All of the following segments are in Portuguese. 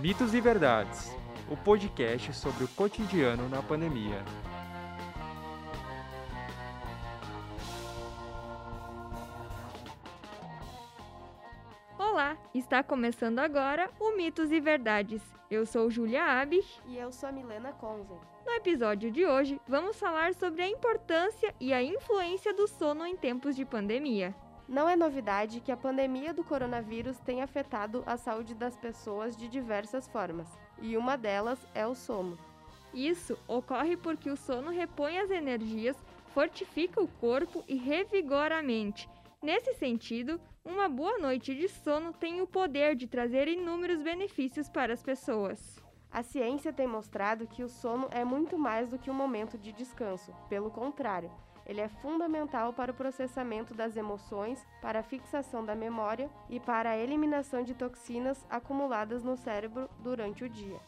Mitos e Verdades o podcast sobre o cotidiano na pandemia. Olá, está começando agora o Mitos e Verdades. Eu sou Julia Abich e eu sou a Milena Conzen. No episódio de hoje, vamos falar sobre a importância e a influência do sono em tempos de pandemia. Não é novidade que a pandemia do coronavírus tenha afetado a saúde das pessoas de diversas formas, e uma delas é o sono. Isso ocorre porque o sono repõe as energias, fortifica o corpo e revigora a mente. Nesse sentido, uma boa noite de sono tem o poder de trazer inúmeros benefícios para as pessoas. A ciência tem mostrado que o sono é muito mais do que um momento de descanso. Pelo contrário, ele é fundamental para o processamento das emoções, para a fixação da memória e para a eliminação de toxinas acumuladas no cérebro durante o dia.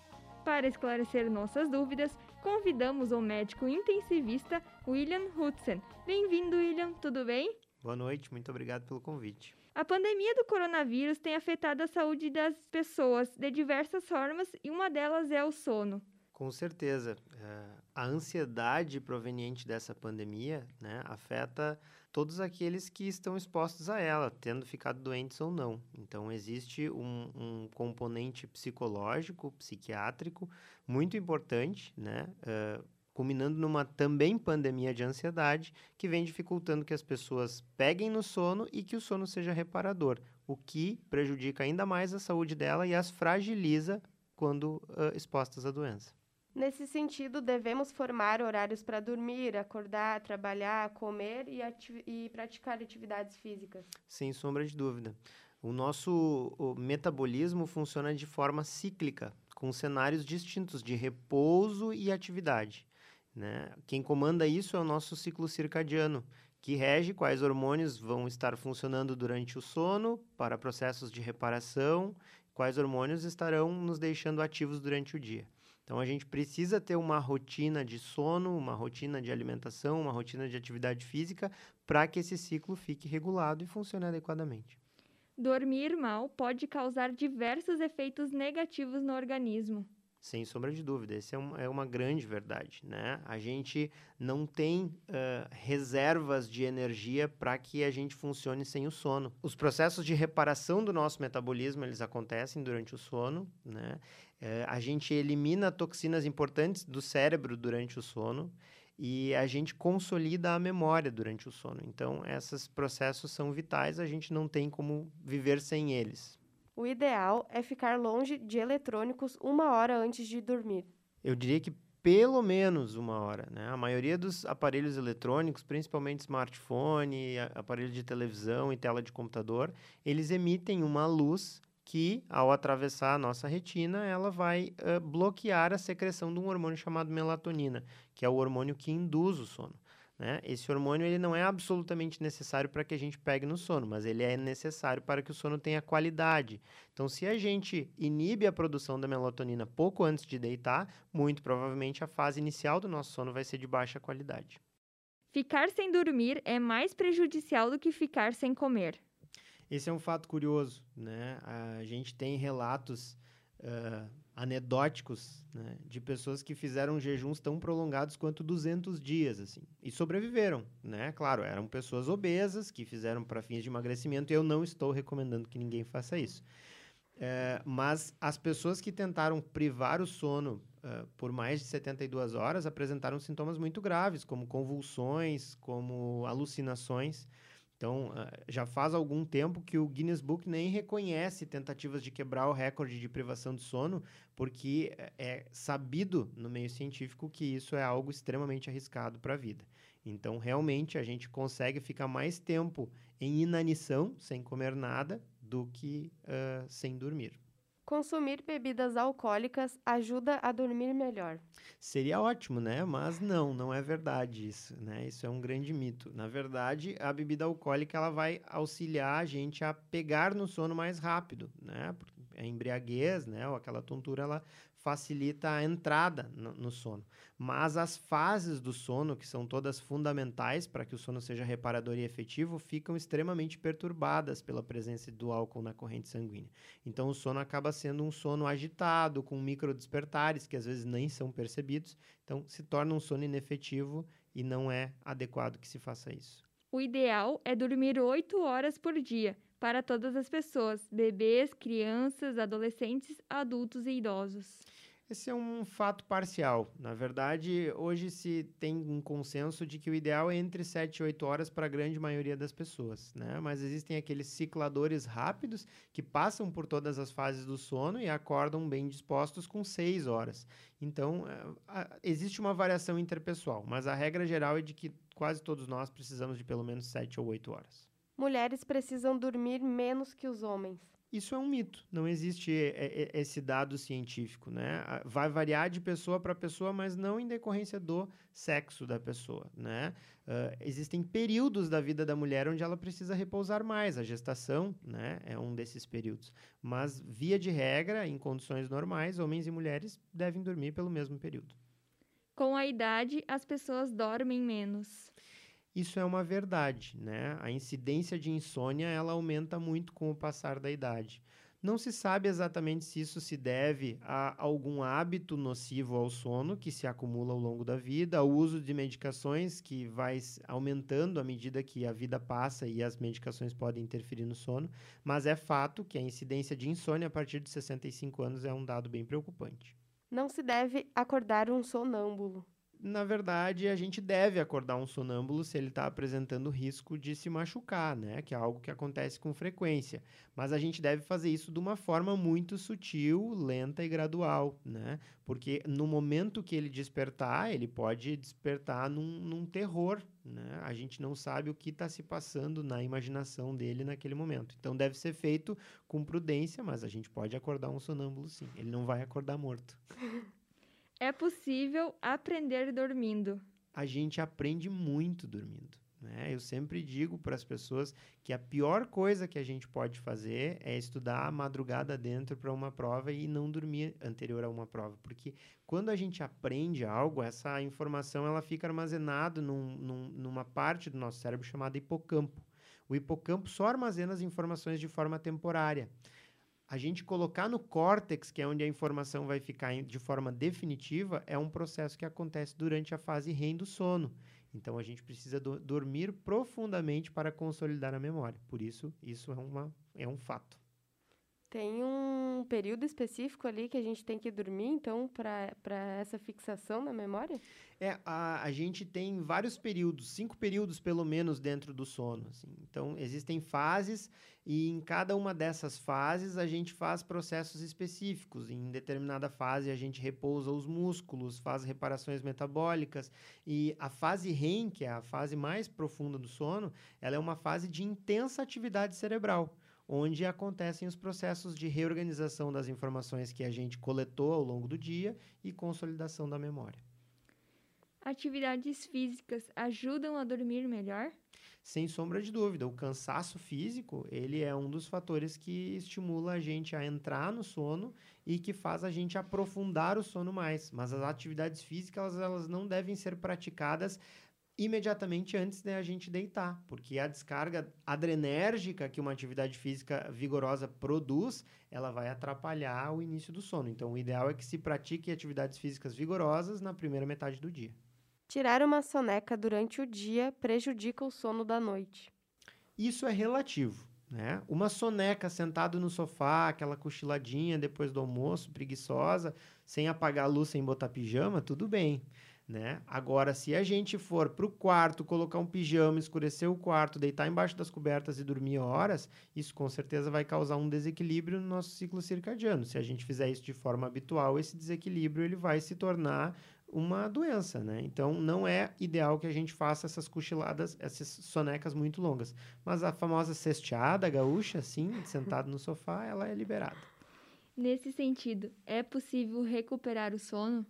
Para esclarecer nossas dúvidas, convidamos o médico intensivista William Hudson. Bem-vindo, William, tudo bem? Boa noite, muito obrigado pelo convite. A pandemia do coronavírus tem afetado a saúde das pessoas de diversas formas e uma delas é o sono. Com certeza. É, a ansiedade proveniente dessa pandemia né, afeta todos aqueles que estão expostos a ela, tendo ficado doentes ou não. Então, existe um, um componente psicológico, psiquiátrico, muito importante, né, uh, culminando numa também pandemia de ansiedade, que vem dificultando que as pessoas peguem no sono e que o sono seja reparador, o que prejudica ainda mais a saúde dela e as fragiliza quando uh, expostas à doença. Nesse sentido, devemos formar horários para dormir, acordar, trabalhar, comer e, e, praticar atividades físicas. Sem sombra de dúvida. O nosso o metabolismo funciona de forma cíclica, com cenários distintos de repouso e atividade. Né? Quem comanda isso é o nosso ciclo circadiano, que rege quais hormônios vão estar funcionando durante o sono para processos de reparação, quais hormônios estarão nos deixando ativos durante o dia. Então a gente precisa ter uma rotina de sono, uma rotina de alimentação, uma rotina de atividade física para que esse ciclo fique regulado e funcione adequadamente. Dormir mal pode causar diversos efeitos negativos no organismo. Sem sombra de dúvida, essa é, um, é uma grande verdade, né? A gente não tem uh, reservas de energia para que a gente funcione sem o sono. Os processos de reparação do nosso metabolismo, eles acontecem durante o sono, né? Uh, a gente elimina toxinas importantes do cérebro durante o sono e a gente consolida a memória durante o sono. Então, esses processos são vitais, a gente não tem como viver sem eles o ideal é ficar longe de eletrônicos uma hora antes de dormir. Eu diria que pelo menos uma hora. Né? A maioria dos aparelhos eletrônicos, principalmente smartphone, aparelho de televisão e tela de computador, eles emitem uma luz que, ao atravessar a nossa retina, ela vai uh, bloquear a secreção de um hormônio chamado melatonina, que é o hormônio que induz o sono. Né? Esse hormônio ele não é absolutamente necessário para que a gente pegue no sono, mas ele é necessário para que o sono tenha qualidade. Então, se a gente inibe a produção da melatonina pouco antes de deitar, muito provavelmente a fase inicial do nosso sono vai ser de baixa qualidade. Ficar sem dormir é mais prejudicial do que ficar sem comer. Esse é um fato curioso, né? A gente tem relatos uh, anedóticos né, de pessoas que fizeram jejuns tão prolongados quanto 200 dias, assim, e sobreviveram, né? Claro, eram pessoas obesas que fizeram para fins de emagrecimento e eu não estou recomendando que ninguém faça isso. É, mas as pessoas que tentaram privar o sono uh, por mais de 72 horas apresentaram sintomas muito graves, como convulsões, como alucinações. Então, ah, já faz algum tempo que o Guinness Book nem reconhece tentativas de quebrar o recorde de privação de sono, porque é, é sabido no meio científico que isso é algo extremamente arriscado para a vida. Então, realmente, a gente consegue ficar mais tempo em inanição, sem comer nada, do que uh, sem dormir. Consumir bebidas alcoólicas ajuda a dormir melhor. Seria ótimo, né? Mas não, não é verdade isso, né? Isso é um grande mito. Na verdade, a bebida alcoólica ela vai auxiliar a gente a pegar no sono mais rápido, né? A embriaguez, né, ou aquela tontura, ela facilita a entrada no, no, sono. Mas as fases do sono, que são todas fundamentais para que o sono seja reparador e efetivo, ficam extremamente perturbadas pela presença do álcool na corrente sanguínea. Então o sono acaba sendo um sono agitado, com micro despertares que às vezes nem são percebidos. Então se torna um sono inefetivo e não é adequado que se faça isso. O ideal é dormir 8 horas por dia para todas as pessoas, bebês, crianças, adolescentes, adultos e idosos. Esse é um fato parcial. Na verdade, hoje se tem um consenso de que o ideal é entre 7 e 8 horas para a grande maioria das pessoas, né? Mas existem aqueles cicladores rápidos que passam por todas as fases do sono e acordam bem dispostos com 6 horas. Então, é, existe uma variação interpessoal, mas a regra geral é de que quase todos nós precisamos de pelo menos 7 ou 8 horas. Mulheres precisam dormir menos que os homens. Isso é um mito, não existe esse dado científico, né? Vai variar de pessoa para pessoa, mas não em decorrência do sexo da pessoa, né? Uh, existem períodos da vida da mulher onde ela precisa repousar mais, a gestação, né, é um desses períodos. Mas, via de regra, em condições normais, homens e mulheres devem dormir pelo mesmo período. Com a idade, as pessoas dormem menos. Isso é uma verdade, né? A incidência de insônia ela aumenta muito com o passar da idade. Não se sabe exatamente se isso se deve a algum hábito nocivo ao sono que se acumula ao longo da vida, ao uso de medicações que vai aumentando à medida que a vida passa e as medicações podem interferir no sono, mas é fato que a incidência de insônia a partir de 65 anos é um dado bem preocupante. Não se deve acordar um sonâmbulo na verdade, a gente deve acordar um sonâmbulo se ele está apresentando risco de se machucar, né? Que é algo que acontece com frequência. Mas a gente deve fazer isso de uma forma muito sutil, lenta e gradual, né? Porque no momento que ele despertar, ele pode despertar num, num terror, né? A gente não sabe o que está se passando na imaginação dele naquele momento. Então deve ser feito com prudência, mas a gente pode acordar um sonâmbulo sim. Ele não vai acordar morto. É possível aprender dormindo. A gente aprende muito dormindo. Né? Eu sempre digo para as pessoas que a pior coisa que a gente pode fazer é estudar a madrugada dentro para uma prova e não dormir anterior a uma prova, porque quando a gente aprende algo, essa informação ela fica armazenada num, num, numa parte do nosso cérebro chamada hipocampo. O hipocampo só armazena as informações de forma temporária a gente colocar no córtex, que é onde a informação vai ficar de forma definitiva, é um processo que acontece durante a fase REM do sono. Então a gente precisa do, dormir profundamente para consolidar a memória. Por isso, isso é, uma, é um fato. Tem um período específico ali que a gente tem que dormir, então, para essa fixação na memória? É, a, a gente tem vários períodos, cinco períodos pelo menos dentro do sono. Assim. Então, existem fases e em cada uma dessas fases a gente faz processos específicos. Em determinada fase a gente repousa os músculos, faz reparações metabólicas. E a fase REM, que é a fase mais profunda do sono, ela é uma fase de intensa atividade cerebral onde acontecem os processos de reorganização das informações que a gente coletou ao longo do dia e consolidação da memória. Atividades físicas ajudam a dormir melhor? Sem sombra de dúvida, o cansaço físico, ele é um dos fatores que estimula a gente a entrar no sono e que faz a gente aprofundar o sono mais. Mas as atividades físicas, elas, elas não devem ser praticadas imediatamente antes da gente deitar, porque a descarga adrenérgica que uma atividade física vigorosa produz, ela vai atrapalhar o início do sono. Então, o ideal é que se pratique atividades físicas vigorosas na primeira metade do dia. Tirar uma soneca durante o dia prejudica o sono da noite. Isso é relativo. Né? Uma soneca sentado no sofá, aquela cochiladinha depois do almoço, preguiçosa, sem apagar a luz, sem botar pijama, tudo bem. Né? Agora, se a gente for para o quarto, colocar um pijama, escurecer o quarto, deitar embaixo das cobertas e dormir horas, isso com certeza vai causar um desequilíbrio no nosso ciclo circadiano. Se a gente fizer isso de forma habitual, esse desequilíbrio ele vai se tornar uma doença, né? Então, não é ideal que a gente faça essas cochiladas, essas sonecas muito longas. Mas a famosa cesteada gaúcha, assim, sentado no sofá, ela é liberada. Nesse sentido, é possível recuperar o sono?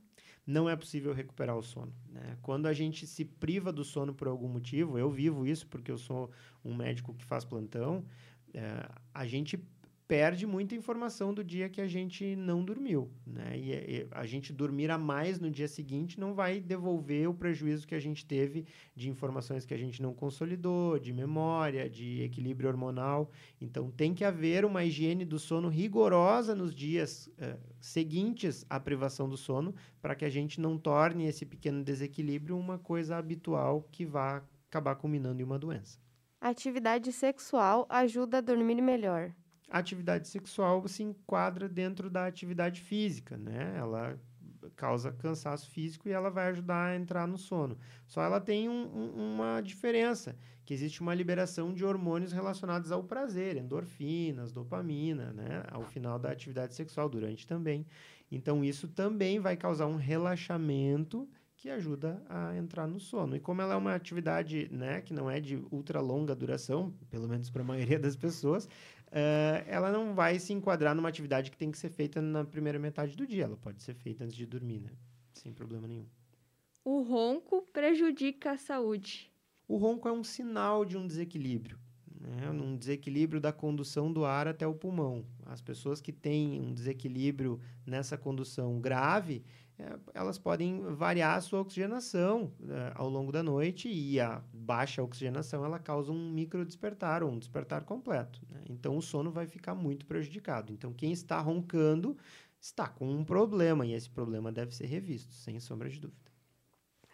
não é possível recuperar o sono. Né? Quando a gente se priva do sono por algum motivo, eu vivo isso porque eu sou um médico que faz plantão, é, a gente perde muita informação do dia que a gente não dormiu, né? E, e, a gente dormir a mais no dia seguinte não vai devolver o prejuízo que a gente teve de informações que a gente não consolidou, de memória, de equilíbrio hormonal. Então tem que haver uma higiene do sono rigorosa nos dias uh, seguintes à privação do sono, para que a gente não torne esse pequeno desequilíbrio uma coisa habitual que vá acabar culminando em uma doença. Atividade sexual ajuda a dormir melhor a atividade sexual se enquadra dentro da atividade física, né? Ela causa cansaço físico e ela vai ajudar a entrar no sono. Só ela tem um, um, uma diferença, que existe uma liberação de hormônios relacionados ao prazer, endorfinas, dopamina, né? Ao final da atividade sexual, durante também. Então, isso também vai causar um relaxamento que ajuda a entrar no sono. E como ela é uma atividade né, que não é de ultra longa duração, pelo menos para a maioria das pessoas, uh, ela não vai se enquadrar numa atividade que tem que ser feita na primeira metade do dia. Ela pode ser feita antes de dormir, né? Sem problema nenhum. O ronco prejudica a saúde. O ronco é um sinal de um desequilíbrio. Né? Um desequilíbrio da condução do ar até o pulmão. As pessoas que têm um desequilíbrio nessa condução grave, elas podem variar a sua oxigenação é, ao longo da noite e a baixa oxigenação ela causa um micro despertar ou um despertar completo. Né? Então o sono vai ficar muito prejudicado. Então quem está roncando está com um problema e esse problema deve ser revisto, sem sombra de dúvida.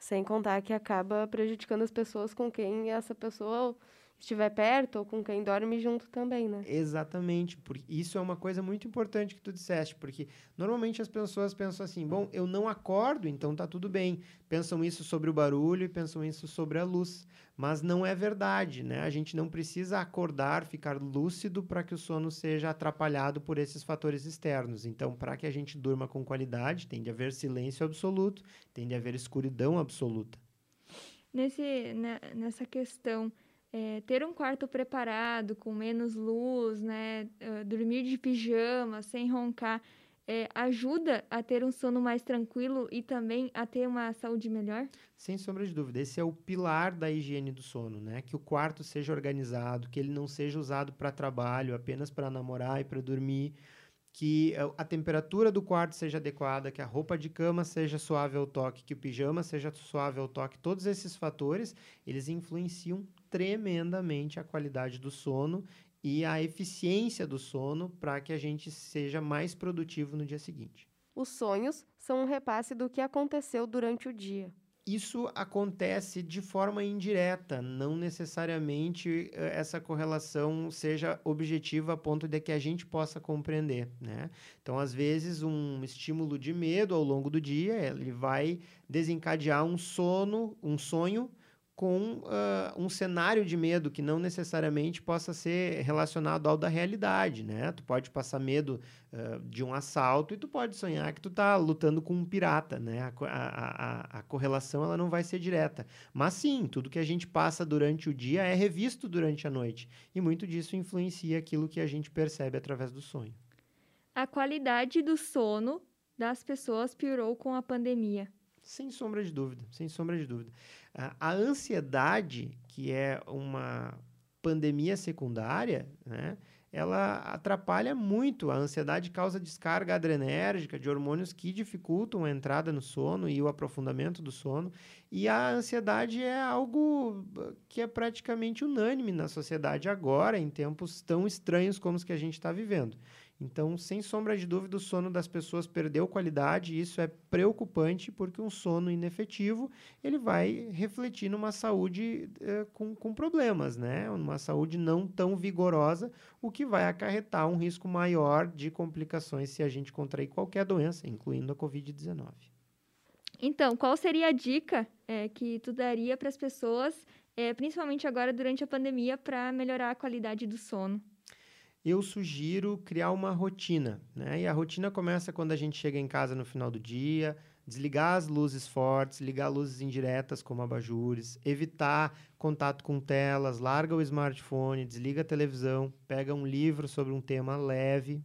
Sem contar que acaba prejudicando as pessoas com quem essa pessoa estiver perto ou com quem dorme junto também, né? Exatamente, porque isso é uma coisa muito importante que tu disseste, porque normalmente as pessoas pensam assim, bom, eu não acordo, então tá tudo bem. Pensam isso sobre o barulho e pensam isso sobre a luz, mas não é verdade, né? A gente não precisa acordar, ficar lúcido para que o sono seja atrapalhado por esses fatores externos. Então, para que a gente durma com qualidade, tem de haver silêncio absoluto, tem de haver escuridão absoluta. Nesse, né, nessa questão é, ter um quarto preparado, com menos luz, né, uh, dormir de pijama, sem roncar, é, ajuda a ter um sono mais tranquilo e também a ter uma saúde melhor? Sem sombra de dúvida. Esse é o pilar da higiene do sono, né? Que o quarto seja organizado, que ele não seja usado para trabalho, apenas para namorar e para dormir que a temperatura do quarto seja adequada, que a roupa de cama seja suave ao toque, que o pijama seja suave ao toque, todos esses fatores, eles influenciam tremendamente a qualidade do sono e a eficiência do sono para que a gente seja mais produtivo no dia seguinte. Os sonhos são um repasse do que aconteceu durante o dia isso acontece de forma indireta, não necessariamente eh, essa correlação seja objetiva a ponto de que a gente possa compreender, né? Então, às vezes, um estímulo de medo ao longo do dia, ele vai desencadear um sono, um sonho com uh, um cenário de medo que não necessariamente possa ser relacionado ao da realidade, né? Tu pode passar medo uh, de um assalto e tu pode sonhar que tu tá lutando com um pirata, né? A, a, a, a, correlação ela não vai ser direta. Mas sim, tudo que a gente passa durante o dia é revisto durante a noite. E muito disso influencia aquilo que a gente percebe através do sonho. A qualidade do sono das pessoas piorou com a pandemia. Sem sombra de dúvida, sem sombra de dúvida. A, ansiedade, que é uma pandemia secundária, né, ela atrapalha muito. A ansiedade causa descarga adrenérgica de hormônios que dificultam a entrada no sono e o aprofundamento do sono. E a ansiedade é algo que é praticamente unânime na sociedade agora, em tempos tão estranhos como os que a gente está vivendo. Então, sem sombra de dúvida, o sono das pessoas perdeu qualidade e isso é preocupante porque um sono inefetivo ele vai refletir numa saúde eh, com, com problemas, né? Uma saúde não tão vigorosa, o que vai acarretar um risco maior de complicações se a gente contrair qualquer doença, incluindo a Covid-19. Então, qual seria a dica é, que tu daria para as pessoas, é, principalmente agora durante a pandemia, para melhorar a qualidade do sono? Eu sugiro criar uma rotina, né? E a rotina começa quando a gente chega em casa no final do dia, desligar as luzes fortes, ligar luzes indiretas como abajures, evitar contato com telas, larga o smartphone, desliga a televisão, pega um livro sobre um tema leve.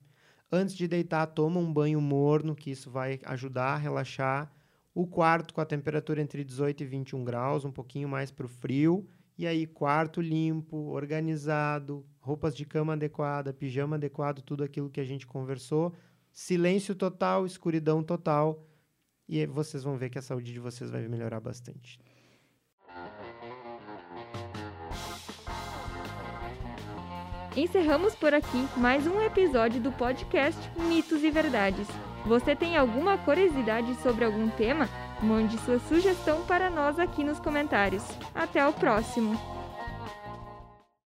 Antes de deitar, toma um banho morno, que isso vai ajudar a relaxar. O quarto com a temperatura entre 18 e 21 graus, um pouquinho mais para o frio E aí, quarto limpo, organizado, roupas de cama adequada, pijama adequado, tudo aquilo que a gente conversou. Silêncio total, escuridão total. E vocês vão ver que a saúde de vocês vai melhorar bastante. Encerramos por aqui mais um episódio do podcast Mitos e Verdades. Você tem alguma curiosidade sobre algum tema? Mande sua sugestão para nós aqui nos comentários. Até o próximo!